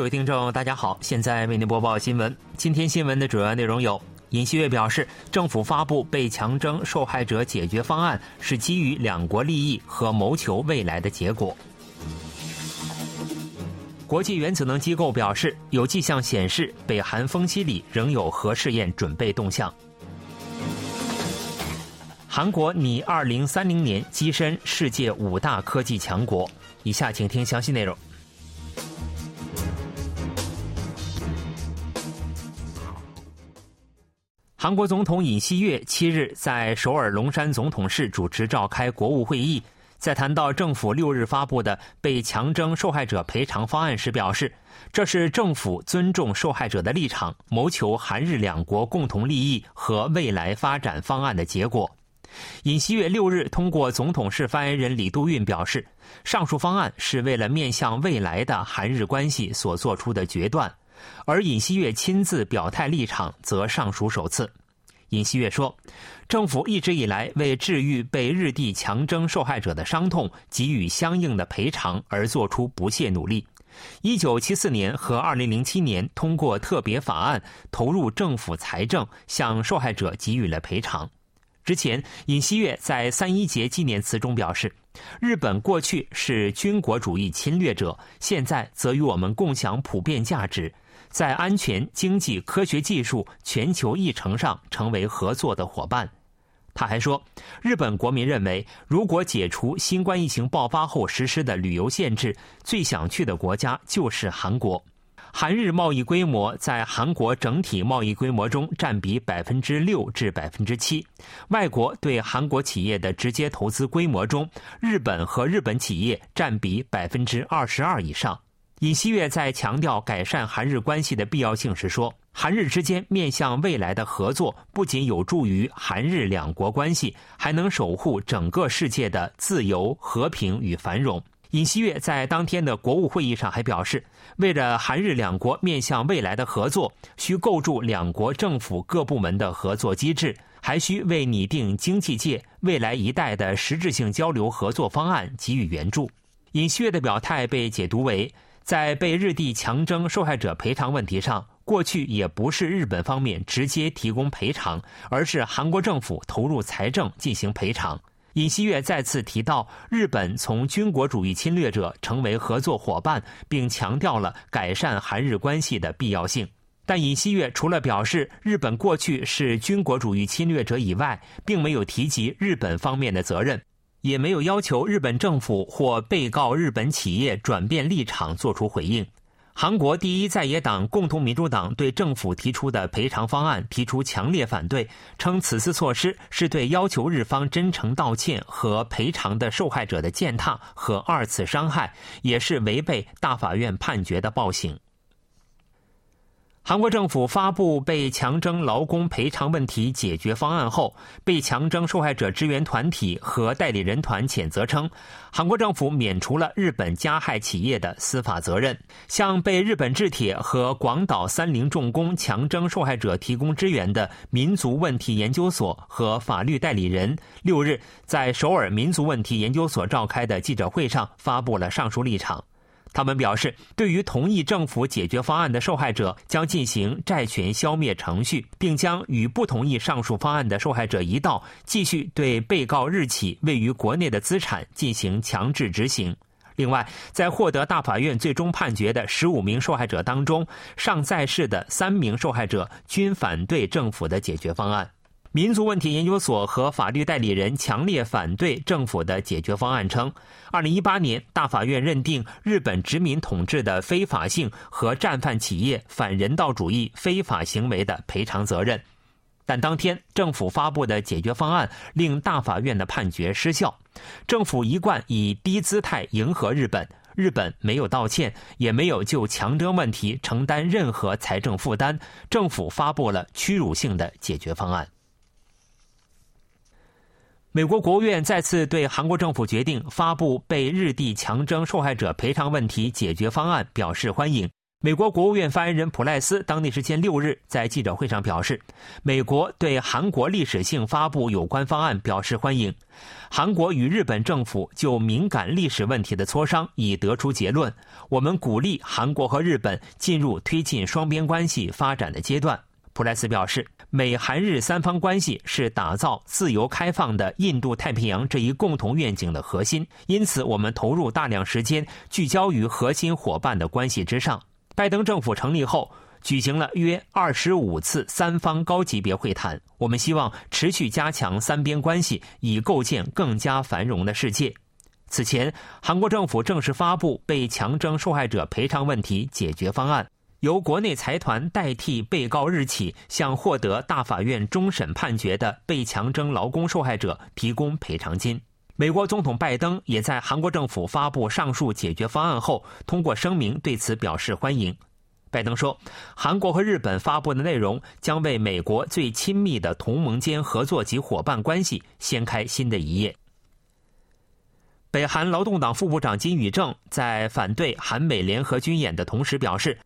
各位听众，大家好，现在为您播报新闻。今天新闻的主要内容有：尹锡悦表示，政府发布被强征受害者解决方案是基于两国利益和谋求未来的结果。国际原子能机构表示，有迹象显示北韩丰溪里仍有核试验准备动向。韩国拟二零三零年跻身世界五大科技强国。以下请听详细内容。韩国总统尹锡悦七日在首尔龙山总统室主持召开国务会议，在谈到政府六日发布的被强征受害者赔偿方案时表示，这是政府尊重受害者的立场，谋求韩日两国共同利益和未来发展方案的结果。尹锡悦六日通过总统室发言人李杜运表示，上述方案是为了面向未来的韩日关系所做出的决断，而尹锡悦亲自表态立场则尚属首次。尹锡悦说，政府一直以来为治愈被日帝强征受害者的伤痛，给予相应的赔偿而做出不懈努力。一九七四年和二零零七年通过特别法案，投入政府财政，向受害者给予了赔偿。之前，尹锡悦在三一节纪念词中表示，日本过去是军国主义侵略者，现在则与我们共享普遍价值，在安全、经济、科学技术、全球议程上成为合作的伙伴。他还说，日本国民认为，如果解除新冠疫情爆发后实施的旅游限制，最想去的国家就是韩国。韩日贸易规模在韩国整体贸易规模中占比百分之六至百分之七，外国对韩国企业的直接投资规模中，日本和日本企业占比百分之二十二以上。尹锡悦在强调改善韩日关系的必要性时说：“韩日之间面向未来的合作，不仅有助于韩日两国关系，还能守护整个世界的自由、和平与繁荣。”尹锡悦在当天的国务会议上还表示，为了韩日两国面向未来的合作，需构筑两国政府各部门的合作机制，还需为拟定经济界未来一代的实质性交流合作方案给予援助。尹锡悦的表态被解读为，在被日帝强征受害者赔偿问题上，过去也不是日本方面直接提供赔偿，而是韩国政府投入财政进行赔偿。尹锡悦再次提到，日本从军国主义侵略者成为合作伙伴，并强调了改善韩日关系的必要性。但尹锡悦除了表示日本过去是军国主义侵略者以外，并没有提及日本方面的责任，也没有要求日本政府或被告日本企业转变立场作出回应。韩国第一在野党共同民主党对政府提出的赔偿方案提出强烈反对，称此次措施是对要求日方真诚道歉和赔偿的受害者的践踏和二次伤害，也是违背大法院判决的暴行。韩国政府发布被强征劳工赔偿问题解决方案后，被强征受害者支援团体和代理人团谴责称，韩国政府免除了日本加害企业的司法责任，向被日本制铁和广岛三菱重工强征受害者提供支援的民族问题研究所和法律代理人，六日在首尔民族问题研究所召开的记者会上发布了上述立场。他们表示，对于同意政府解决方案的受害者，将进行债权消灭程序，并将与不同意上述方案的受害者一道，继续对被告日企位于国内的资产进行强制执行。另外，在获得大法院最终判决的十五名受害者当中，尚在世的三名受害者均反对政府的解决方案。民族问题研究所和法律代理人强烈反对政府的解决方案，称，二零一八年大法院认定日本殖民统治的非法性和战犯企业反人道主义非法行为的赔偿责任，但当天政府发布的解决方案令大法院的判决失效。政府一贯以低姿态迎合日本，日本没有道歉，也没有就强征问题承担任何财政负担，政府发布了屈辱性的解决方案。美国国务院再次对韩国政府决定发布被日帝强征受害者赔偿问题解决方案表示欢迎。美国国务院发言人普赖斯当地时间六日在记者会上表示，美国对韩国历史性发布有关方案表示欢迎。韩国与日本政府就敏感历史问题的磋商已得出结论，我们鼓励韩国和日本进入推进双边关系发展的阶段。普莱斯表示，美韩日三方关系是打造自由开放的印度太平洋这一共同愿景的核心，因此我们投入大量时间聚焦于核心伙伴的关系之上。拜登政府成立后，举行了约二十五次三方高级别会谈。我们希望持续加强三边关系，以构建更加繁荣的世界。此前，韩国政府正式发布被强征受害者赔偿问题解决方案，由国内财团代替被告日起向获得大法院终审判决的被强征劳工受害者提供赔偿金。美国总统拜登也在韩国政府发布上述解决方案后，通过声明对此表示欢迎。拜登说：“韩国和日本发布的内容将为美国最亲密的同盟间合作及伙伴关系掀开新的一页。”北韩劳动党副部长金宇正在反对韩美联合军演的同时表示：“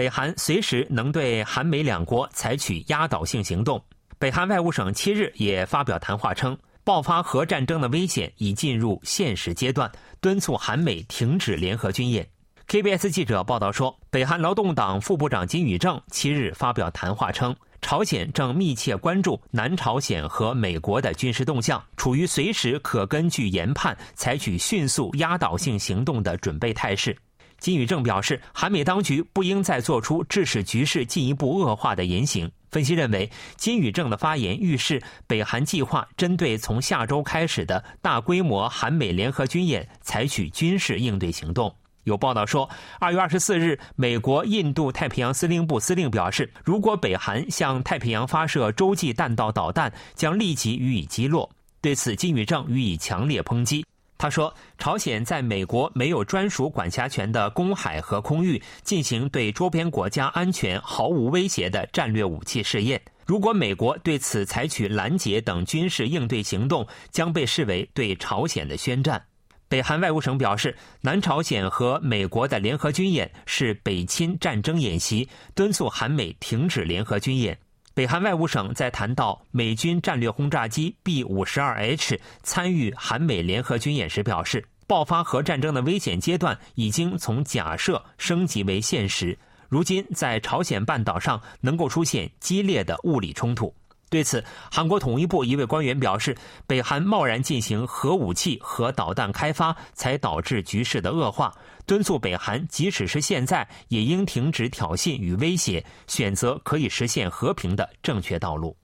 北韩随时能对韩美两国采取压倒性行动。”北韩外务省七日也发表谈话称。爆发核战争的危险已进入现实阶段，敦促韩美停止联合军演。KBS 记者报道说，北韩劳动党副部长金宇正七日发表谈话称，朝鲜正密切关注南朝鲜和美国的军事动向，处于随时可根据研判采取迅速压倒性行动的准备态势。金宇正表示，韩美当局不应再做出致使局势进一步恶化的言行。分析认为，金宇正的发言预示北韩计划针对从下周开始的大规模韩美联合军演采取军事应对行动。有报道说，二月二十四日，美国印度太平洋司令部司令表示，如果北韩向太平洋发射洲际弹道导弹，将立即予以击落。对此，金宇正予以强烈抨击。他说：“朝鲜在美国没有专属管辖权的公海和空域进行对周边国家安全毫无威胁的战略武器试验。如果美国对此采取拦截等军事应对行动，将被视为对朝鲜的宣战。”北韩外务省表示，南朝鲜和美国的联合军演是北侵战争演习，敦促韩美停止联合军演。北韩外务省在谈到美军战略轰炸机 B 五十二 H 参与韩美联合军演时表示，爆发核战争的危险阶段已经从假设升级为现实。如今，在朝鲜半岛上能够出现激烈的物理冲突。对此，韩国统一部一位官员表示，北韩贸然进行核武器和导弹开发，才导致局势的恶化。敦促北韩，即使是现在，也应停止挑衅与威胁，选择可以实现和平的正确道路。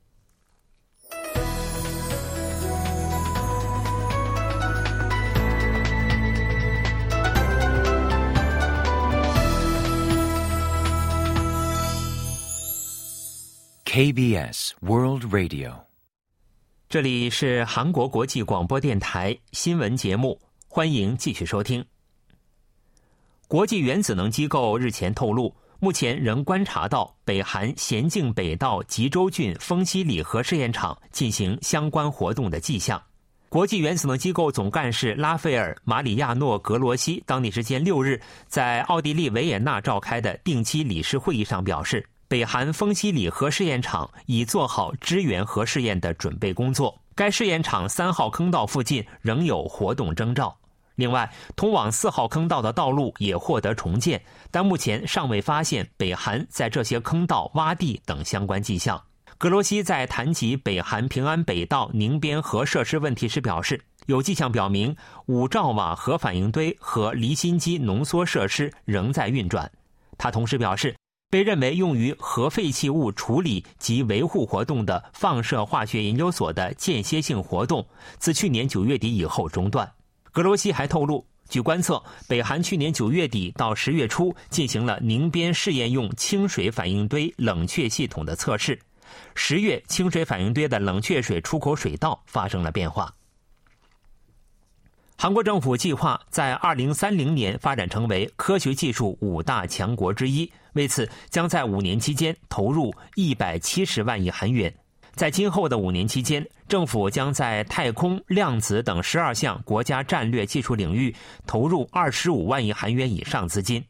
KBS World Radio，这里是韩国国际广播电台新闻节目，欢迎继续收听。国际原子能机构日前透露，目前仍观察到北韩咸镜北道吉州郡丰西里核试验场进行相关活动的迹象。国际原子能机构总干事拉斐尔·马里亚诺·格罗西当地时间六日在奥地利维也纳召开的定期理事会议上表示。北韩丰西里核试验场已做好支援核试验的准备工作。该试验场三号坑道附近仍有活动征兆。另外，通往四号坑道的道路也获得重建，但目前尚未发现北韩在这些坑道挖地等相关迹象。格罗西在谈及北韩平安北道宁边核设施问题时表示，有迹象表明五兆瓦核反应堆和离心机浓缩设施仍在运转。他同时表示。被认为用于核废弃物处理及维护活动的放射化学研究所的间歇性活动，自去年九月底以后中断。格罗西还透露，据观测，北韩去年九月底到十月初进行了宁边试验用清水反应堆冷却系统的测试。十月，清水反应堆的冷却水出口水道发生了变化。韩国政府计划在二零三零年发展成为科学技术五大强国之一，为此将在五年期间投入一百七十万亿韩元。在今后的五年期间，政府将在太空、量子等十二项国家战略技术领域投入二十五万亿韩元以上资金。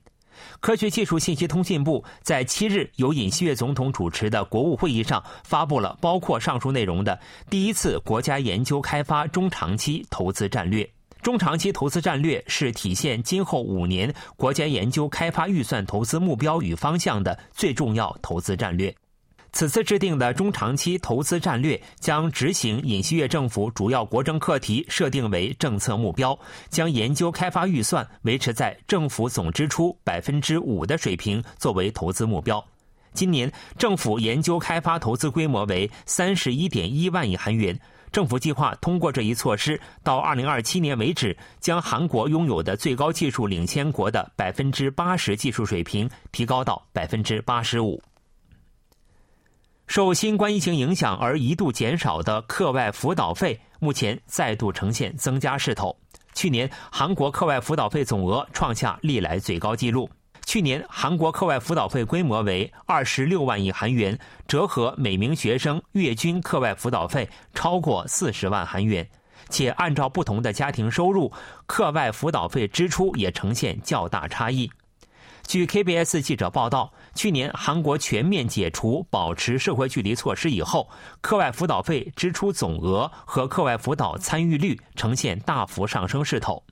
科学技术信息通信部在七日由尹锡悦总统主持的国务会议上发布了包括上述内容的第一次国家研究开发中长期投资战略。中长期投资战略是体现今后五年国家研究开发预算投资目标与方向的最重要投资战略。此次制定的中长期投资战略将执行尹锡悦政府主要国政课题设定为政策目标，将研究开发预算维持在政府总支出百分之五的水平作为投资目标。今年政府研究开发投资规模为三十一点一万亿韩元。政府计划通过这一措施，到二零二七年为止，将韩国拥有的最高技术领先国的百分之八十技术水平提高到百分之八十五。受新冠疫情影响而一度减少的课外辅导费，目前再度呈现增加势头。去年，韩国课外辅导费总额创下历来最高纪录。去年，韩国课外辅导费规模为二十六万亿韩元，折合每名学生月均课外辅导费超过四十万韩元。且按照不同的家庭收入，课外辅导费支出也呈现较大差异。据 KBS 记者报道，去年韩国全面解除保持社会距离措施以后，课外辅导费支出总额和课外辅导参与率呈现大幅上升势头。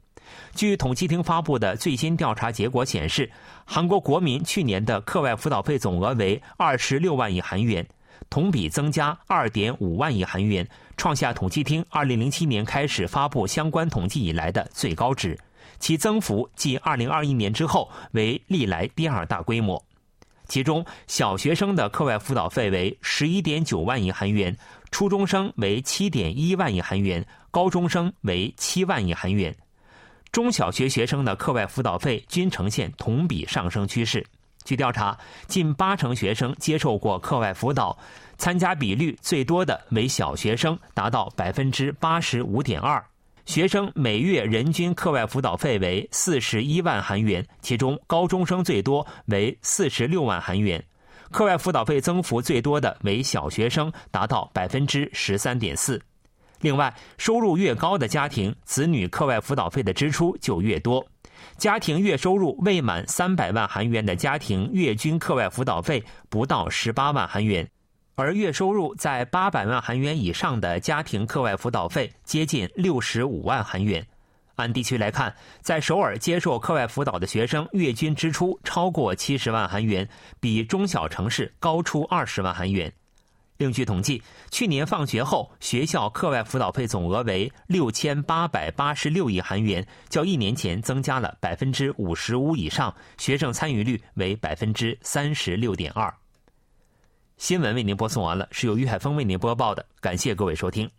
据统计厅发布的最新调查结果显示，韩国国民去年的课外辅导费总额为二十六万亿韩元，同比增加二点五万亿韩元，创下统计厅二零零七年开始发布相关统计以来的最高值。其增幅继2021年之后为历来第二大规模，其中小学生的课外辅导费为11.9万亿韩元，初中生为7.1万亿韩元，高中生为7万亿韩元。中小学学生的课外辅导费均呈现同比上升趋势。据调查，近八成学生接受过课外辅导，参加比率最多的为小学生，达到百分之八十五点二。学生每月人均课外辅导费为四十一万韩元，其中高中生最多为四十六万韩元。课外辅导费增幅最多的为小学生，达到百分之十三点四。另外，收入越高的家庭，子女课外辅导费的支出就越多。家庭月收入未满三百万韩元的家庭，月均课外辅导费不到十八万韩元。而月收入在八百万韩元以上的家庭课外辅导费接近六十五万韩元。按地区来看，在首尔接受课外辅导的学生月均支出超过七十万韩元，比中小城市高出二十万韩元。另据统计，去年放学后学校课外辅导费总额为六千八百八十六亿韩元，较一年前增加了百分之五十五以上，学生参与率为百分之三十六点二。新闻为您播送完了，是由于海峰为您播报的，感谢各位收听。